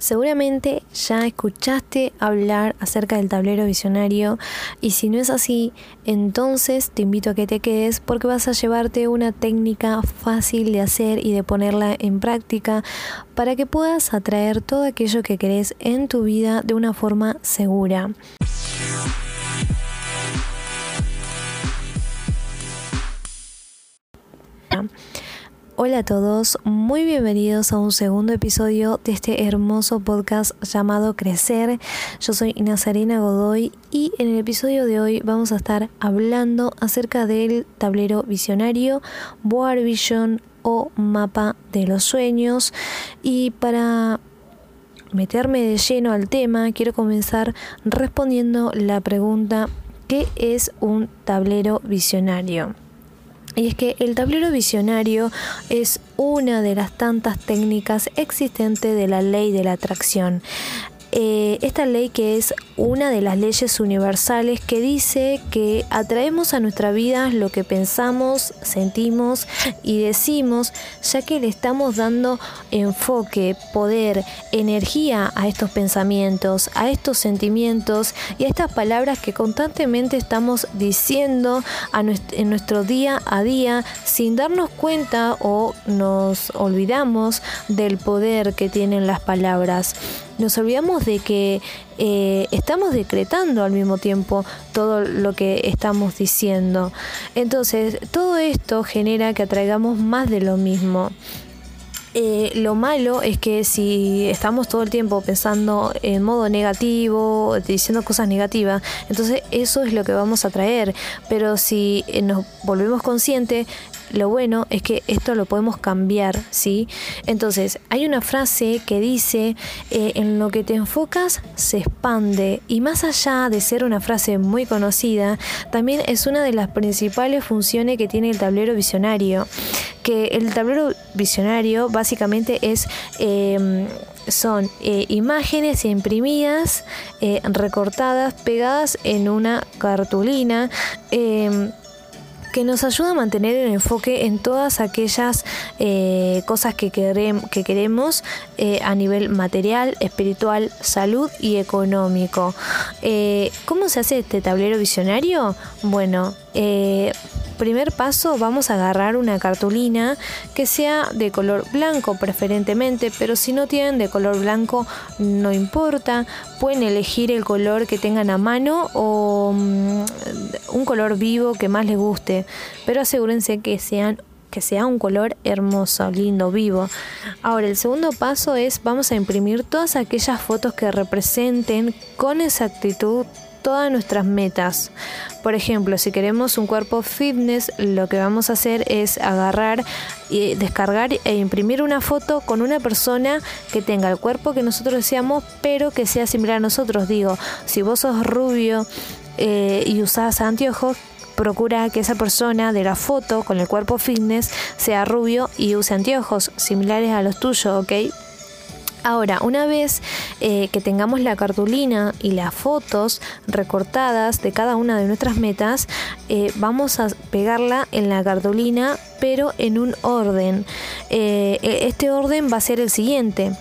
Seguramente ya escuchaste hablar acerca del tablero visionario y si no es así, entonces te invito a que te quedes porque vas a llevarte una técnica fácil de hacer y de ponerla en práctica para que puedas atraer todo aquello que querés en tu vida de una forma segura. Hola a todos, muy bienvenidos a un segundo episodio de este hermoso podcast llamado Crecer. Yo soy Nazarena Godoy y en el episodio de hoy vamos a estar hablando acerca del tablero visionario, Board Vision o mapa de los sueños. Y para meterme de lleno al tema, quiero comenzar respondiendo la pregunta ¿qué es un tablero visionario? Y es que el tablero visionario es una de las tantas técnicas existentes de la ley de la atracción. Eh, esta ley que es una de las leyes universales que dice que atraemos a nuestra vida lo que pensamos, sentimos y decimos, ya que le estamos dando enfoque, poder, energía a estos pensamientos, a estos sentimientos y a estas palabras que constantemente estamos diciendo en nuestro día a día sin darnos cuenta o nos olvidamos del poder que tienen las palabras nos olvidamos de que eh, estamos decretando al mismo tiempo todo lo que estamos diciendo. Entonces, todo esto genera que atraigamos más de lo mismo. Eh, lo malo es que si estamos todo el tiempo pensando en modo negativo, diciendo cosas negativas, entonces eso es lo que vamos a traer. Pero si nos volvemos conscientes, lo bueno es que esto lo podemos cambiar, ¿sí? Entonces, hay una frase que dice, eh, en lo que te enfocas se expande y más allá de ser una frase muy conocida, también es una de las principales funciones que tiene el tablero visionario, que el tablero visionario básicamente es... Em, son eh, imágenes imprimidas, eh, recortadas, pegadas en una cartulina. Que nos ayuda a mantener el enfoque en todas aquellas eh, cosas que, que queremos eh, a nivel material, espiritual, salud y económico. Eh, ¿Cómo se hace este tablero visionario? Bueno, primer paso vamos a agarrar una cartulina que sea de color blanco preferentemente, pero si no tienen de color blanco no importa, pueden elegir el color que tengan a mano o mm, un color vivo que más les guste, pero asegúrense que sean que sea un color hermoso, lindo, vivo. Ahora, el segundo paso es vamos a imprimir todas aquellas fotos que representen con exactitud todas nuestras metas. Por ejemplo, si queremos un cuerpo fitness, lo que vamos a hacer es agarrar y descargar e imprimir una foto con una persona que tenga el cuerpo que nosotros deseamos, pero que sea similar a nosotros. Digo, si vos sos rubio eh, y usás anteojos, procura que esa persona de la foto con el cuerpo fitness sea rubio y use anteojos similares a los tuyos, ¿ok? Ahora, una vez eh, que tengamos la cartulina y las fotos recortadas de cada una de nuestras metas, eh, vamos a pegarla en la cartulina, pero en un orden. Eh, e, este orden va a ser el siguiente.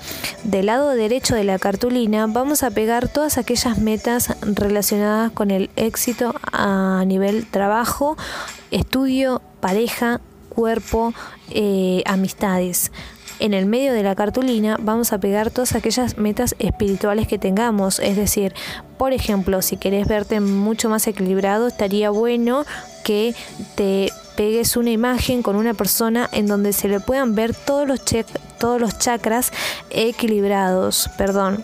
Del lado derecho de la cartulina vamos a pegar todas aquellas metas relacionadas con el éxito a nivel trabajo, estudio, pareja, cuerpo, amistades en el medio de la cartulina vamos a pegar todas aquellas metas espirituales que tengamos. Es decir, por ejemplo, si querés verte mucho más equilibrado, estaría bueno que te pegues una imagen con una persona en donde se le puedan ver todos los, todos los chakras equilibrados. Perdón,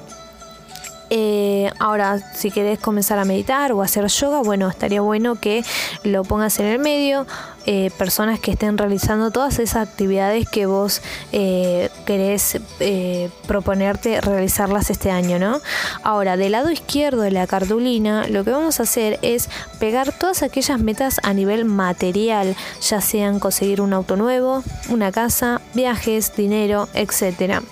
eh, ahora, si querés comenzar a meditar o hacer yoga, bueno, estaría bueno que lo pongas en el medio. Eh, personas que estén realizando todas esas actividades que vos eh, querés proponerte realizarlas este año, ¿no? Ahora, del lado izquierdo de la cartulina, lo que vamos a hacer es pegar todas aquellas metas a nivel material, ya sean conseguir un auto nuevo, una casa, viajes, dinero, etcétera.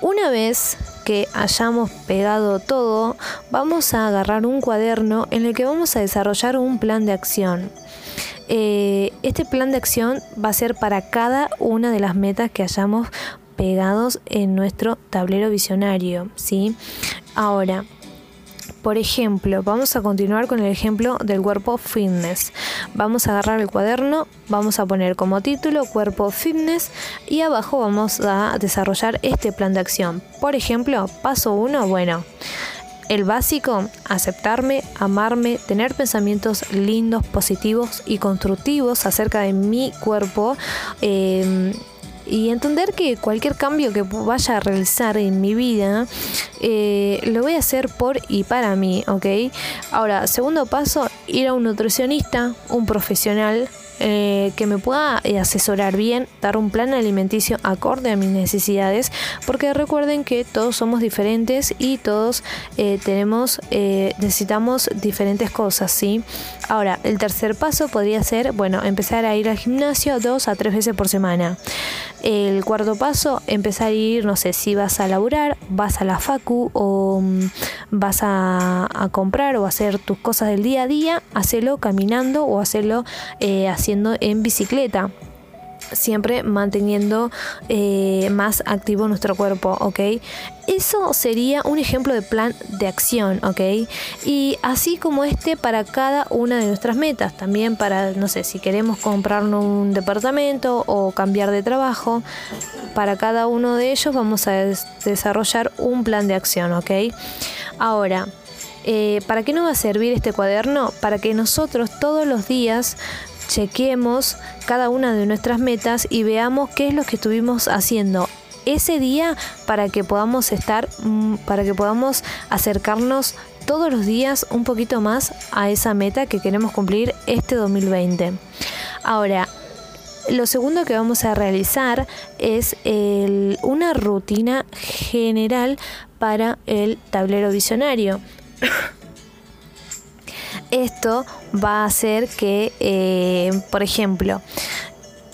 Una vez que hayamos pegado todo, vamos a agarrar un cuaderno en el que vamos a desarrollar un plan de acción. Eh, este plan de acción va a ser para cada una de las metas que hayamos pegados en nuestro tablero visionario, ¿sí? Ahora, por ejemplo, vamos a continuar con el ejemplo del cuerpo fitness. Vamos a agarrar el cuaderno, vamos a poner como título cuerpo fitness y abajo vamos a desarrollar este plan de acción. Por ejemplo, paso 1, bueno, el básico, aceptarme, amarme, tener pensamientos lindos, positivos y constructivos acerca de mi cuerpo. Eh, y entender que cualquier cambio que vaya a realizar en mi vida eh, lo voy a hacer por y para mí, ¿ok? Ahora, segundo paso, ir a un nutricionista, un profesional eh, que me pueda eh, asesorar bien, dar un plan alimenticio acorde a mis necesidades, porque recuerden que todos somos diferentes y todos eh, tenemos, necesitamos diferentes cosas, ¿sí? Ahora, el tercer paso podría ser, bueno, empezar a ir al gimnasio dos a tres veces por semana. El cuarto paso, empezar a ir, no sé, si vas a laburar, vas a la facu o mm, vas a, comprar o hacer tus cosas del día a día, hacelo caminando o hacerlo haciendo en bicicleta siempre manteniendo eh, más activo nuestro cuerpo, ¿ok? Eso sería un ejemplo de plan de acción, ¿ok? Y así como este para cada una de nuestras metas, también para, no sé, si queremos comprarnos un departamento o cambiar de trabajo, para cada uno de ellos vamos a desarrollar un plan de acción, ¿ok? Ahora, eh, ¿para qué nos va a servir este cuaderno? Para que nosotros todos los días chequemos cada una de nuestras metas y veamos qué es lo que estuvimos haciendo ese día para que podamos estar, mm, para que podamos acercarnos todos los días un poquito más a esa meta que queremos cumplir este 2020. Ahora, lo segundo que vamos a realizar es una rutina general para el tablero visionario. Esto va a hacer que, eh, por ejemplo,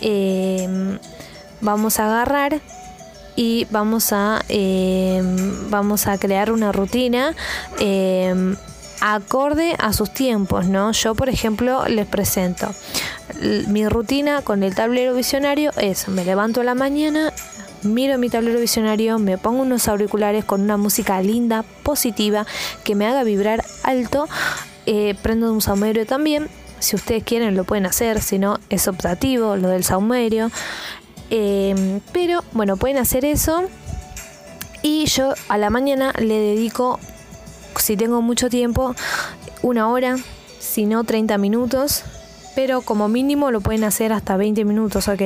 em, vamos a agarrar y vamos a, em, vamos a crear una rutina acorde a sus tiempos, ¿no? Yo, por ejemplo, les presento. Mi rutina con el tablero visionario es, me levanto a la mañana, miro mi tablero visionario, me pongo unos auriculares con una música linda, positiva, que me haga vibrar alto eh, prendo un saumerio también. Si ustedes quieren lo pueden hacer, si no es optativo lo del saumerio. Em, pero bueno, pueden hacer eso. Y yo a la mañana le dedico, si tengo mucho tiempo, una hora, si no 30 minutos pero como mínimo lo pueden hacer hasta 20 minutos, ¿ok?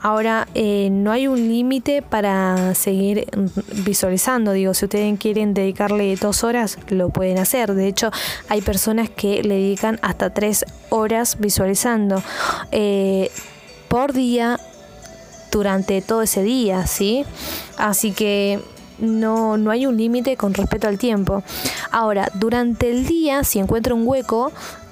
Ahora, eh, no hay un límite para seguir visualizando, digo, si ustedes quieren dedicarle dos horas, lo pueden hacer. De hecho, hay personas que le dedican hasta tres horas visualizando eh, por día durante todo ese día, ¿sí? Así que no, no hay un límite con respecto al tiempo. Ahora, durante el día, si encuentro un hueco,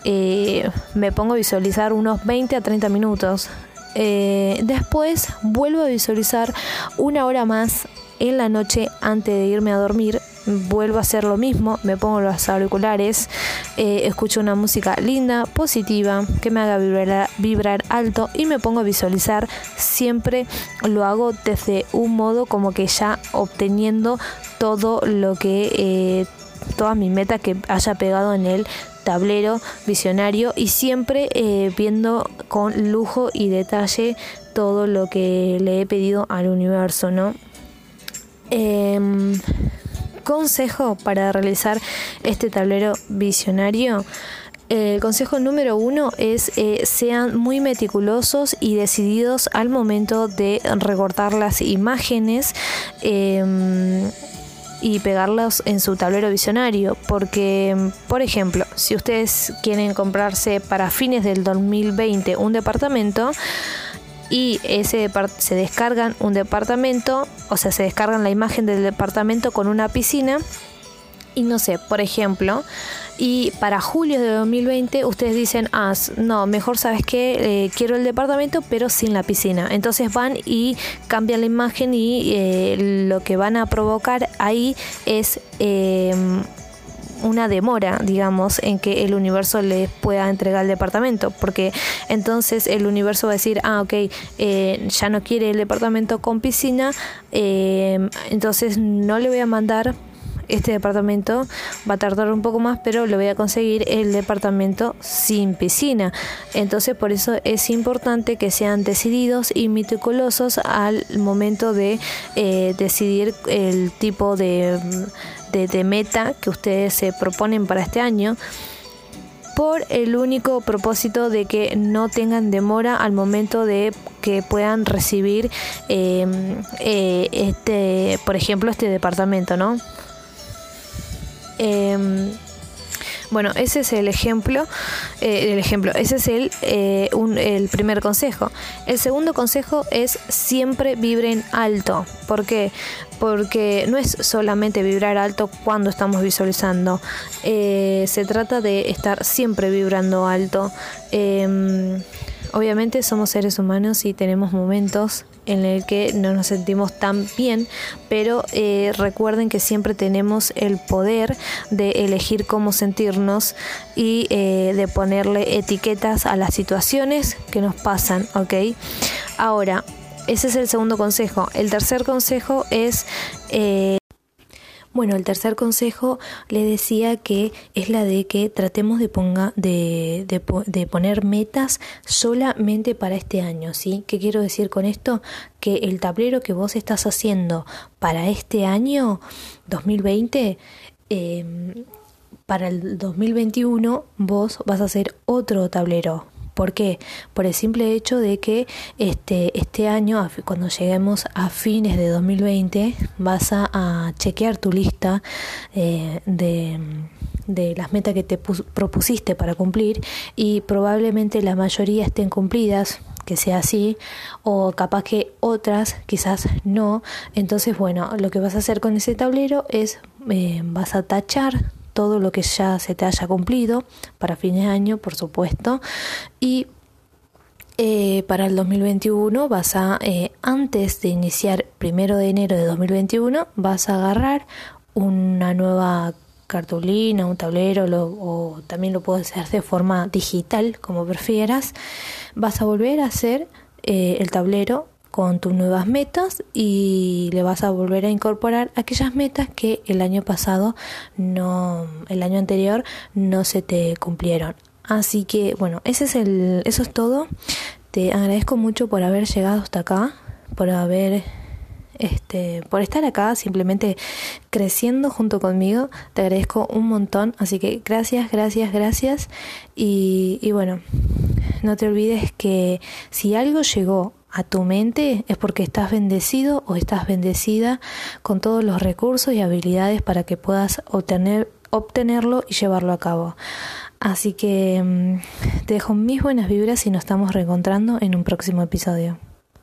eh, me pongo a visualizar unos 20 a 30 minutos. Eh, después vuelvo a visualizar una hora más en la noche antes de irme a dormir. Vuelvo a hacer lo mismo, me pongo los auriculares, eh, escucho una música linda, positiva, que me haga vibrar, alto y me pongo a visualizar. Siempre lo hago desde un modo como que ya obteniendo todo lo que todas mis metas que haya pegado en el tablero visionario y siempre eh, viendo con lujo y detalle todo lo que le he pedido al universo, ¿no? Em, consejo para realizar este tablero visionario. El consejo número uno es eh, sean muy meticulosos y decididos al momento de recortar las imágenes. Em, y pegarlos en su tablero visionario. Porque, por ejemplo, si ustedes quieren comprarse para fines del 2020 un departamento y ese se descargan un departamento, o sea, se descargan la imagen del departamento con una piscina y no sé, por ejemplo, y para julio de 2020 ustedes dicen, ah, no, mejor sabes que eh, quiero el departamento pero sin la piscina. Entonces van y cambian la imagen y eh, lo que van a provocar ahí es em, una demora, digamos, en que el universo les pueda entregar el departamento, porque entonces el universo va a decir, ah, ok, eh, ya no quiere el departamento con piscina, eh, entonces no le voy a mandar este departamento va a tardar un poco más, pero le voy a conseguir el departamento sin piscina. Entonces por eso es importante que sean decididos y meticulosos al momento de eh, decidir el tipo de, de meta que ustedes se proponen para este año por el único propósito de que no tengan demora al momento de que puedan recibir eh, eh, este por ejemplo este departamento no Em, bueno, ese es el ejemplo, eh, el ejemplo, ese es el, eh, el primer consejo. El segundo consejo es siempre vibren alto. ¿Por qué? Porque no es solamente vibrar alto cuando estamos visualizando. Eh, se trata de estar siempre vibrando alto. Em, obviamente somos seres humanos y tenemos momentos en el que no nos sentimos tan bien, pero eh, recuerden que siempre tenemos el poder de elegir cómo sentirnos y eh, de ponerle etiquetas a las situaciones que nos pasan, ¿ok? Ahora, ese es el segundo consejo. El tercer consejo es... Eh, bueno, el tercer consejo le decía que es la de que tratemos de, ponga, de, poner metas solamente para este año, ¿sí? ¿Qué quiero decir con esto? Que el tablero que vos estás haciendo para este año 2020, em, para el 2021 vos vas a hacer otro tablero ¿Por qué? Por el simple hecho de que este, este año, cuando lleguemos a fines de 2020, vas a, chequear tu lista eh, de, de las metas que te propusiste para cumplir y probablemente la mayoría estén cumplidas que sea así o capaz que otras quizás no entonces bueno lo que vas a hacer con ese tablero es eh, vas a tachar todo lo que ya se te haya cumplido para fin de año, por supuesto. Y eh, para el 2021 vas a, eh, antes de iniciar primero de enero de 2021, vas a agarrar una nueva cartulina, un tablero o también lo puedes hacer de forma digital, como prefieras. Vas a volver a hacer eh, el tablero con tus nuevas metas y le vas a volver a incorporar aquellas metas que el año pasado no el año anterior no se te cumplieron así que bueno ese es el eso es todo te agradezco mucho por haber llegado hasta acá por haber este, por estar acá simplemente creciendo junto conmigo. Te agradezco un montón. Así que gracias, gracias, gracias. Y, y bueno, no te olvides que si algo llegó a tu mente es porque estás bendecido o estás bendecida con todos los recursos y habilidades para que puedas obtener, obtenerlo y llevarlo a cabo. Así que mm, te dejo mis buenas vibras y nos estamos reencontrando en un próximo episodio.